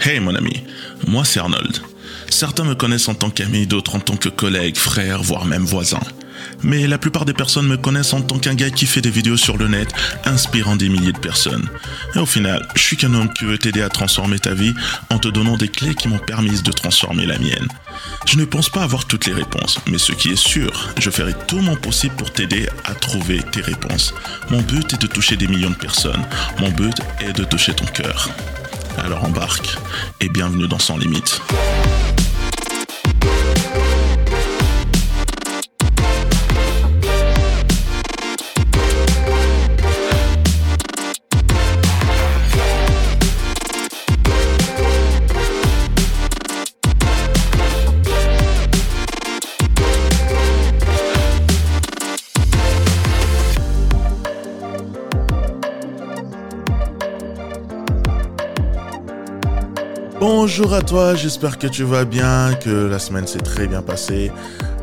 Hey mon ami, moi c'est Arnold. Certains me connaissent en tant qu'ami, d'autres en tant que collègue, frère, voire même voisin. Mais la plupart des personnes me connaissent en tant qu'un gars qui fait des vidéos sur le net, inspirant des milliers de personnes. Et au final, je suis qu'un homme qui veut t'aider à transformer ta vie en te donnant des clés qui m'ont permis de transformer la mienne. Je ne pense pas avoir toutes les réponses, mais ce qui est sûr, je ferai tout mon possible pour t'aider à trouver tes réponses. Mon but est de toucher des millions de personnes. Mon but est de toucher ton cœur. Alors embarque et bienvenue dans Sans Limite. Bonjour à toi, j'espère que tu vas bien, que la semaine s'est très bien passée.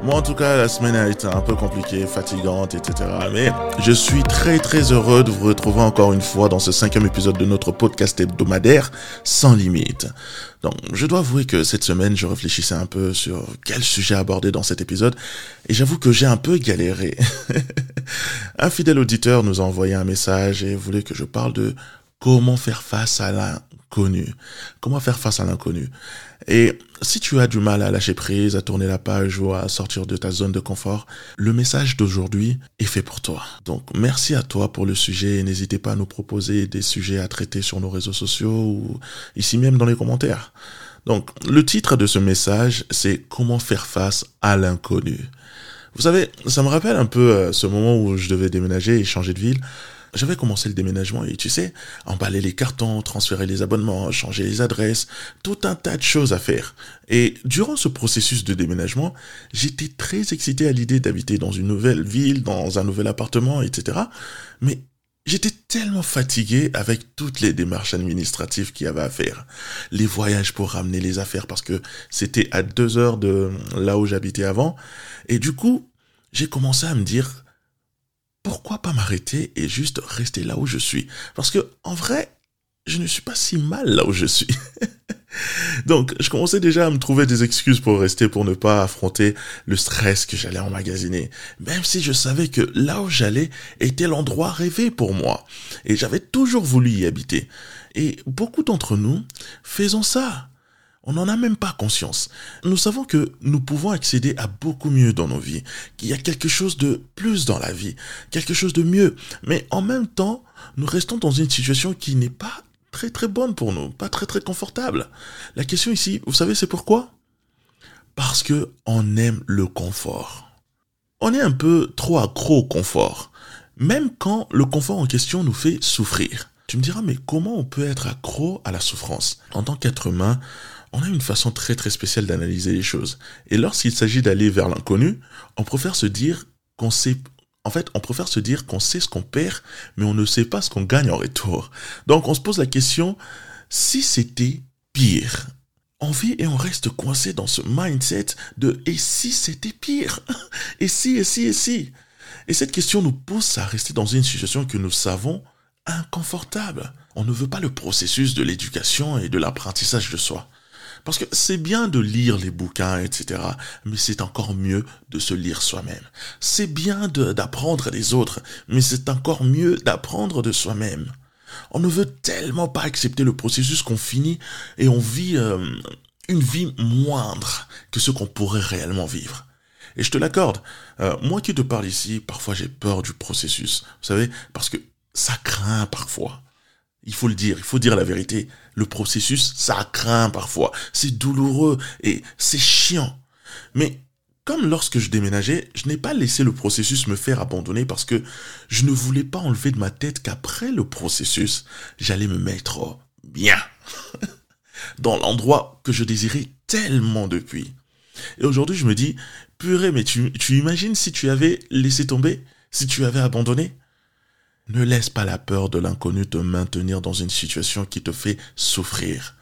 Moi en tout cas, la semaine a été un peu compliquée, fatigante, etc. Mais je suis très très heureux de vous retrouver encore une fois dans ce cinquième épisode de notre podcast hebdomadaire Sans Limite. Donc je dois avouer que cette semaine, je réfléchissais un peu sur quel sujet aborder dans cet épisode et j'avoue que j'ai un peu galéré. un fidèle auditeur nous a envoyé un message et voulait que je parle de comment faire face à l'inconnu? Comment faire face à l'inconnu? Et si tu as du mal à lâcher prise, à tourner la page ou à sortir de ta zone de confort, le message d'aujourd'hui est fait pour toi. Donc merci à toi pour le sujet et n'hésitez pas à nous proposer des sujets à traiter sur nos réseaux sociaux ou ici même dans les commentaires. Donc le titre de ce message, c'est comment faire face à l'inconnu. Vous savez, ça me rappelle un peu euh, ce moment où je devais déménager et changer de ville. J'avais commencé le déménagement et tu sais, emballer les cartons, transférer les abonnements, changer les adresses, tout un tas de choses à faire. Et durant ce processus de déménagement, j'étais très excité à l'idée d'habiter dans une nouvelle ville, dans un nouvel appartement, etc. Mais J'étais tellement fatigué avec toutes les démarches administratives qu'il y avait à faire. Les voyages pour ramener les affaires parce que c'était à deux heures de là où j'habitais avant. Et du coup, j'ai commencé à me dire, pourquoi pas m'arrêter et juste rester là où je suis? Parce que en vrai, je ne suis pas si mal là où je suis. Donc, je commençais déjà à me trouver des excuses pour rester, pour ne pas affronter le stress que j'allais emmagasiner. Même si je savais que là où j'allais était l'endroit rêvé pour moi. Et j'avais toujours voulu y habiter. Et beaucoup d'entre nous faisons ça. On n'en a même pas conscience. Nous savons que nous pouvons accéder à beaucoup mieux dans nos vies, qu'il y a quelque chose de plus dans la vie, quelque chose de mieux. Mais en même temps, nous restons dans une situation qui n'est pas très très bonne pour nous, pas très très confortable. La question ici, vous savez c'est pourquoi? Parce que on aime le confort. On est un peu trop accro au confort, même quand le confort en question nous fait souffrir. Tu me diras mais comment on peut être accro à la souffrance? En tant qu'être humain, on a une façon très très spéciale d'analyser les choses. Et lorsqu'il s'agit d'aller vers l'inconnu, on préfère se dire qu'on sait en fait, on préfère se dire qu'on sait ce qu'on perd, mais on ne sait pas ce qu'on gagne en retour. Donc on se pose la question, si c'était pire On vit et on reste coincé dans ce mindset de et si c'était pire? Et si, et si, et si? Et cette question nous pousse à rester dans une situation que nous savons inconfortable. On ne veut pas le processus de l'éducation et de l'apprentissage de soi. Parce que c'est bien de lire les bouquins, etc. Mais c'est encore mieux de se lire soi-même. C'est bien d'apprendre des autres, mais c'est encore mieux d'apprendre de soi-même. On ne veut tellement pas accepter le processus qu'on finit et on vit euh, une vie moindre que ce qu'on pourrait réellement vivre. Et je te l'accorde, euh, moi qui te parle ici, parfois j'ai peur du processus. Vous savez, parce que ça craint parfois. Il faut le dire, il faut dire la vérité. Le processus, ça craint parfois. C'est douloureux et c'est chiant. Mais comme lorsque je déménageais, je n'ai pas laissé le processus me faire abandonner parce que je ne voulais pas enlever de ma tête qu'après le processus, j'allais me mettre bien. Dans l'endroit que je désirais tellement depuis. Et aujourd'hui, je me dis, purée, mais tu, tu imagines si tu avais laissé tomber, si tu avais abandonné? Ne laisse pas la peur de l'inconnu te maintenir dans une situation qui te fait souffrir.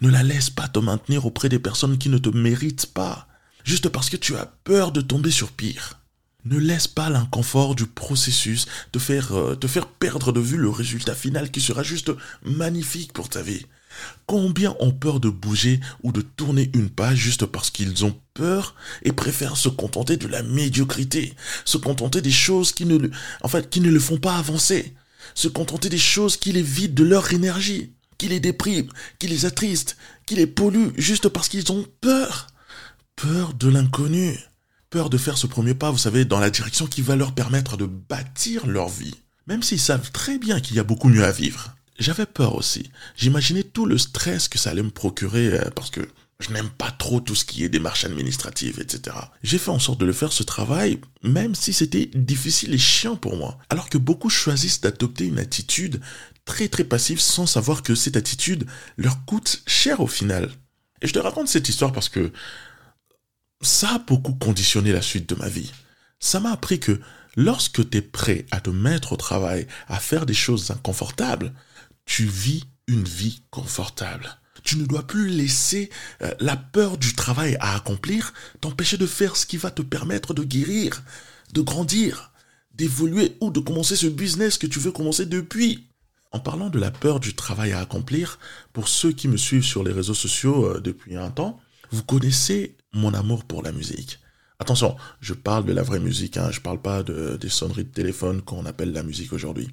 Ne la laisse pas te maintenir auprès des personnes qui ne te méritent pas, juste parce que tu as peur de tomber sur pire. Ne laisse pas l'inconfort du processus te faire, euh, te faire perdre de vue le résultat final qui sera juste magnifique pour ta vie. Combien ont peur de bouger ou de tourner une page juste parce qu'ils ont peur et préfèrent se contenter de la médiocrité, se contenter des choses qui ne, fait, qui ne le font pas avancer, se contenter des choses qui les vident de leur énergie, qui les dépriment, qui les attristent, qui les polluent juste parce qu'ils ont peur. Peur de l'inconnu. Peur de faire ce premier pas, vous savez, dans la direction qui va leur permettre de bâtir leur vie. Même s'ils savent très bien qu'il y a beaucoup mieux à vivre. J'avais peur aussi. J'imaginais tout le stress que ça allait me procurer euh, parce que je n'aime pas trop tout ce qui est démarches administratives, etc. J'ai fait en sorte de le faire ce travail, même si c'était difficile et chiant pour moi. Alors que beaucoup choisissent d'adopter une attitude très très passive sans savoir que cette attitude leur coûte cher au final. Et je te raconte cette histoire parce que ça a beaucoup conditionné la suite de ma vie. Ça m'a appris que lorsque tu es prêt à te mettre au travail, à faire des choses inconfortables, tu vis une vie confortable. Tu ne dois plus laisser euh, la peur du travail à accomplir t'empêcher de faire ce qui va te permettre de guérir, de grandir, d'évoluer ou de commencer ce business que tu veux commencer depuis. En parlant de la peur du travail à accomplir, pour ceux qui me suivent sur les réseaux sociaux euh, depuis un temps, vous connaissez mon amour pour la musique. Attention, je parle de la vraie musique, hein, je parle pas de, des sonneries de téléphone qu'on appelle la musique aujourd'hui.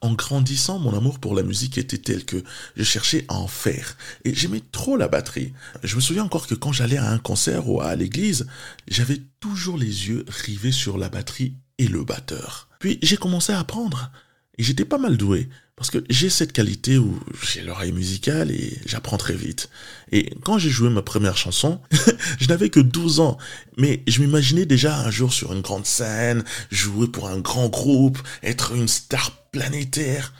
En grandissant, mon amour pour la musique était tel que je cherchais à en faire. Et j'aimais trop la batterie. Je me souviens encore que quand j'allais à un concert ou à l'église, j'avais toujours les yeux rivés sur la batterie et le batteur. Puis j'ai commencé à apprendre. Et j'étais pas mal doué. Parce que j'ai cette qualité où j'ai l'oreille musicale et j'apprends très vite. Et quand j'ai joué ma première chanson, je n'avais que 12 ans. Mais je m'imaginais déjà un jour sur une grande scène, jouer pour un grand groupe, être une star planétaire.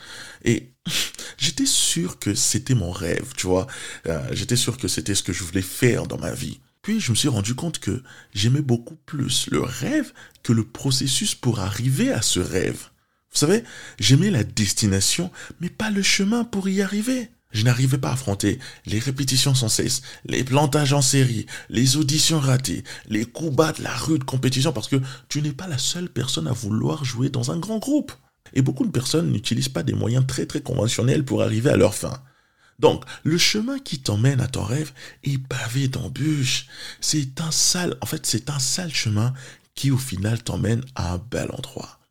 Et j'étais sûr que c'était mon rêve, tu vois. Euh, j'étais sûr que c'était ce que je voulais faire dans ma vie. Puis je me suis rendu compte que j'aimais beaucoup plus le rêve que le processus pour arriver à ce rêve. Vous savez, j'aimais la destination, mais pas le chemin pour y arriver. Je n'arrivais pas à affronter les répétitions sans cesse, les plantages en série, les auditions ratées, les coups bas de la rude compétition, parce que tu n'es pas la seule personne à vouloir jouer dans un grand groupe. Et beaucoup de personnes n'utilisent pas des moyens très très conventionnels pour arriver à leur fin. Donc, le chemin qui t'emmène à ton rêve est pavé d'embûches. C'est un sale, en fait, c'est un sale chemin qui au final t'emmène à un bel endroit.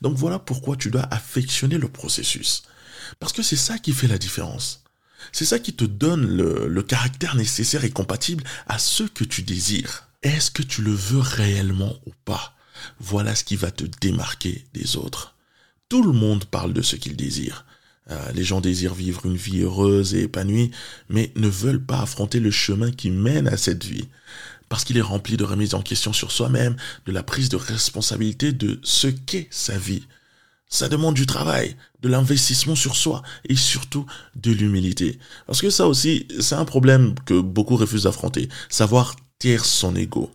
Donc voilà pourquoi tu dois affectionner le processus. Parce que c'est ça qui fait la différence. C'est ça qui te donne le, caractère nécessaire et compatible à ce que tu désires. Est-ce que tu le veux réellement ou pas? Voilà ce qui va te démarquer des autres. Tout le monde parle de ce qu'il désire. Euh, les gens désirent vivre une vie heureuse et épanouie, mais ne veulent pas affronter le chemin qui mène à cette vie parce qu'il est rempli de remise en question sur soi-même, de la prise de responsabilité de ce qu'est sa vie. Ça demande du travail, de l'investissement sur soi et surtout de l'humilité. Parce que ça aussi, c'est un problème que beaucoup refusent d'affronter, savoir taire son ego.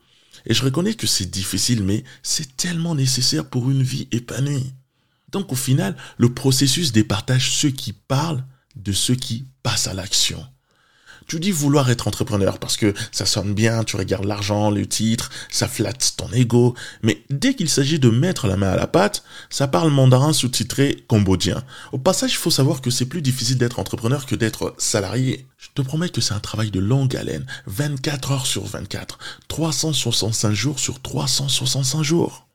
Et je reconnais que c'est difficile, mais c'est tellement nécessaire pour une vie épanouie. Donc au final, le processus départage ceux qui parlent de ceux qui passent à l'action. Tu dis vouloir être entrepreneur parce que ça sonne bien, tu regardes l'argent, le titre, ça flatte ton ego. Mais dès qu'il s'agit de mettre la main à la pâte, ça parle mandarin sous-titré cambodgien. Au passage, il faut savoir que c'est plus difficile d'être entrepreneur que d'être salarié. Je te promets que c'est un travail de longue haleine, 24 heures sur 24, 365 jours sur 365 jours.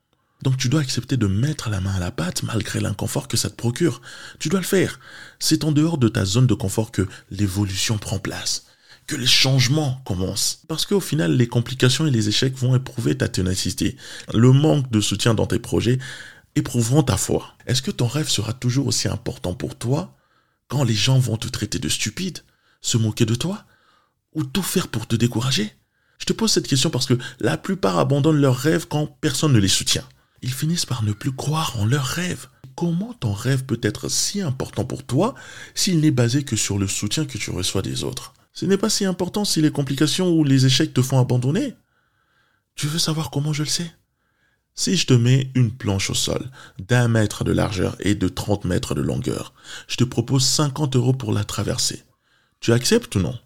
Donc tu dois accepter de mettre la main à la pâte malgré l'inconfort que ça te procure. Tu dois le faire. C'est en dehors de ta zone de confort que l'évolution prend place, que les changements commencent. Parce qu'au final, les complications et les échecs vont éprouver ta ténacité. Le manque de soutien dans tes projets éprouveront ta foi. Est-ce que ton rêve sera toujours aussi important pour toi quand les gens vont te traiter de stupide, se moquer de toi, ou tout faire pour te décourager? Je te pose cette question parce que la plupart abandonnent leurs rêves quand personne ne les soutient ils finissent par ne plus croire en leurs rêves. Comment ton rêve peut être si important pour toi s'il n'est basé que sur le soutien que tu reçois des autres? Ce n'est pas si important si les complications ou les échecs te font abandonner? Tu veux savoir comment je le sais? Si je te mets une planche au sol d'un mètre de largeur et de 30 mètres de longueur, je te propose 50 euros pour la traverser. Tu acceptes ou non?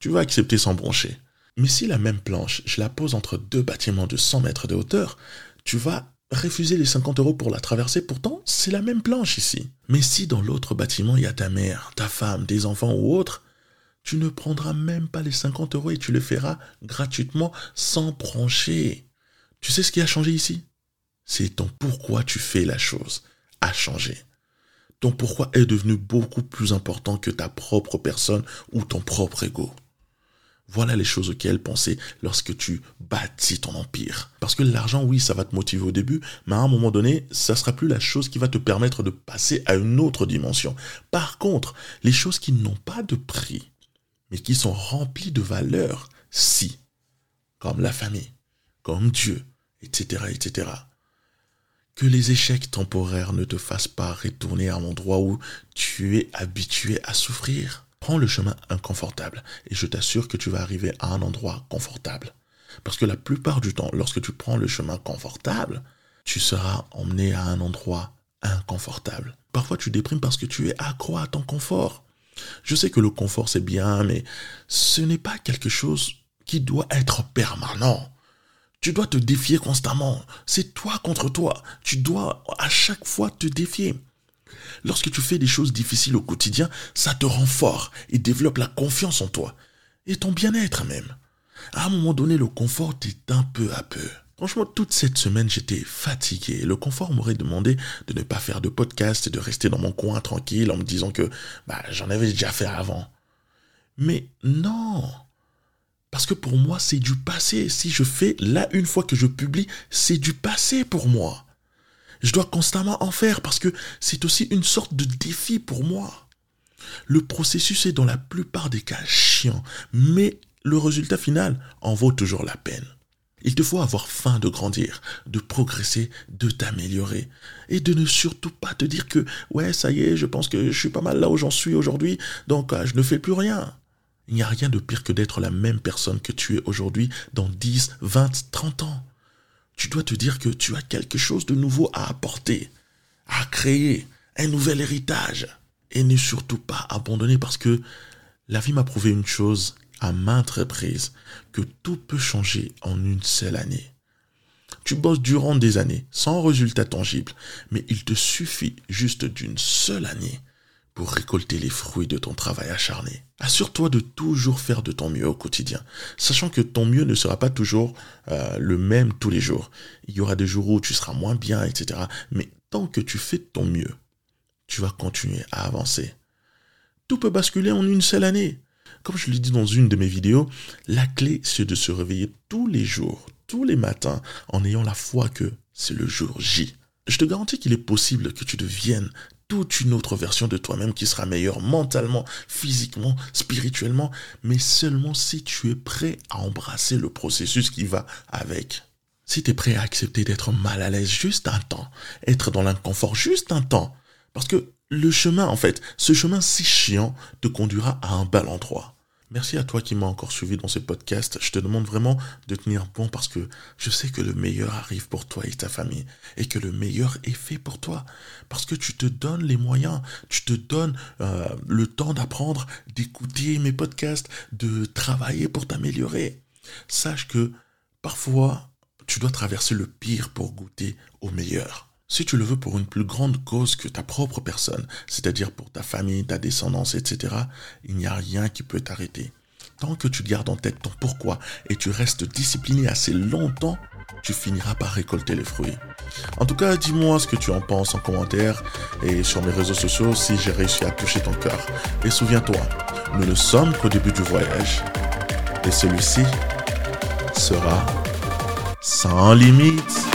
Tu vas accepter sans broncher. Mais si la même planche, je la pose entre deux bâtiments de 100 mètres de hauteur, tu vas refuser les 50 euros pour la traverser, pourtant c'est la même planche ici. Mais si dans l'autre bâtiment il y a ta mère, ta femme, des enfants ou autres, tu ne prendras même pas les 50 euros et tu le feras gratuitement sans broncher. Tu sais ce qui a changé ici? C'est ton pourquoi tu fais la chose a changé. Ton pourquoi est devenu beaucoup plus important que ta propre personne ou ton propre ego. Voilà les choses auxquelles penser lorsque tu bâtis ton empire. Parce que l'argent, oui, ça va te motiver au début, mais à un moment donné, ça sera plus la chose qui va te permettre de passer à une autre dimension. Par contre, les choses qui n'ont pas de prix, mais qui sont remplies de valeur, si, comme la famille, comme Dieu, etc., etc. Que les échecs temporaires ne te fassent pas retourner à l'endroit où tu es habitué à souffrir. Prends le chemin inconfortable et je t'assure que tu vas arriver à un endroit confortable. Parce que la plupart du temps, lorsque tu prends le chemin confortable, tu seras emmené à un endroit inconfortable. Parfois tu déprimes parce que tu es accro à ton confort. Je sais que le confort c'est bien, mais ce n'est pas quelque chose qui doit être permanent. Tu dois te défier constamment. C'est toi contre toi. Tu dois à chaque fois te défier. Lorsque tu fais des choses difficiles au quotidien, ça te rend fort et développe la confiance en toi. Et ton bien-être même. À un moment donné, le confort est un peu à peu. Franchement, toute cette semaine, j'étais fatigué. Le confort m'aurait demandé de ne pas faire de podcast et de rester dans mon coin tranquille en me disant que bah, j'en avais déjà fait avant. Mais non. Parce que pour moi, c'est du passé. Si je fais là une fois que je publie, c'est du passé pour moi. Je dois constamment en faire parce que c'est aussi une sorte de défi pour moi. Le processus est dans la plupart des cas chiant, mais le résultat final en vaut toujours la peine. Il te faut avoir faim de grandir, de progresser, de t'améliorer. Et de ne surtout pas te dire que, ouais, ça y est, je pense que je suis pas mal là où j'en suis aujourd'hui, donc euh, je ne fais plus rien. Il n'y a rien de pire que d'être la même personne que tu es aujourd'hui dans 10, 20, 30 ans tu dois te dire que tu as quelque chose de nouveau à apporter, à créer, un nouvel héritage. Et ne surtout pas abandonner parce que la vie m'a prouvé une chose à maintes reprises, que tout peut changer en une seule année. Tu bosses durant des années, sans résultat tangible, mais il te suffit juste d'une seule année récolter les fruits de ton travail acharné. Assure-toi de toujours faire de ton mieux au quotidien, sachant que ton mieux ne sera pas toujours euh, le même tous les jours. Il y aura des jours où tu seras moins bien, etc. Mais tant que tu fais ton mieux, tu vas continuer à avancer. Tout peut basculer en une seule année. Comme je l'ai dit dans une de mes vidéos, la clé c'est de se réveiller tous les jours, tous les matins, en ayant la foi que c'est le jour J. Je te garantis qu'il est possible que tu deviennes toute une autre version de toi-même qui sera meilleure mentalement, physiquement, spirituellement, mais seulement si tu es prêt à embrasser le processus qui va avec. Si tu es prêt à accepter d'être mal à l'aise juste un temps, être dans l'inconfort juste un temps, parce que le chemin, en fait, ce chemin si chiant te conduira à un bel endroit. Merci à toi qui m'as encore suivi dans ce podcast. Je te demande vraiment de tenir bon parce que je sais que le meilleur arrive pour toi et ta famille et que le meilleur est fait pour toi parce que tu te donnes les moyens, tu te donnes euh, le temps d'apprendre, d'écouter mes podcasts, de travailler pour t'améliorer. Sache que parfois, tu dois traverser le pire pour goûter au meilleur. Si tu le veux pour une plus grande cause que ta propre personne, c'est-à-dire pour ta famille, ta descendance, etc., il n'y a rien qui peut t'arrêter. Tant que tu gardes en tête ton pourquoi et tu restes discipliné assez longtemps, tu finiras par récolter les fruits. En tout cas, dis-moi ce que tu en penses en commentaire et sur mes réseaux sociaux si j'ai réussi à toucher ton cœur. Et souviens-toi, nous ne sommes qu'au début du voyage. Et celui-ci sera sans limite.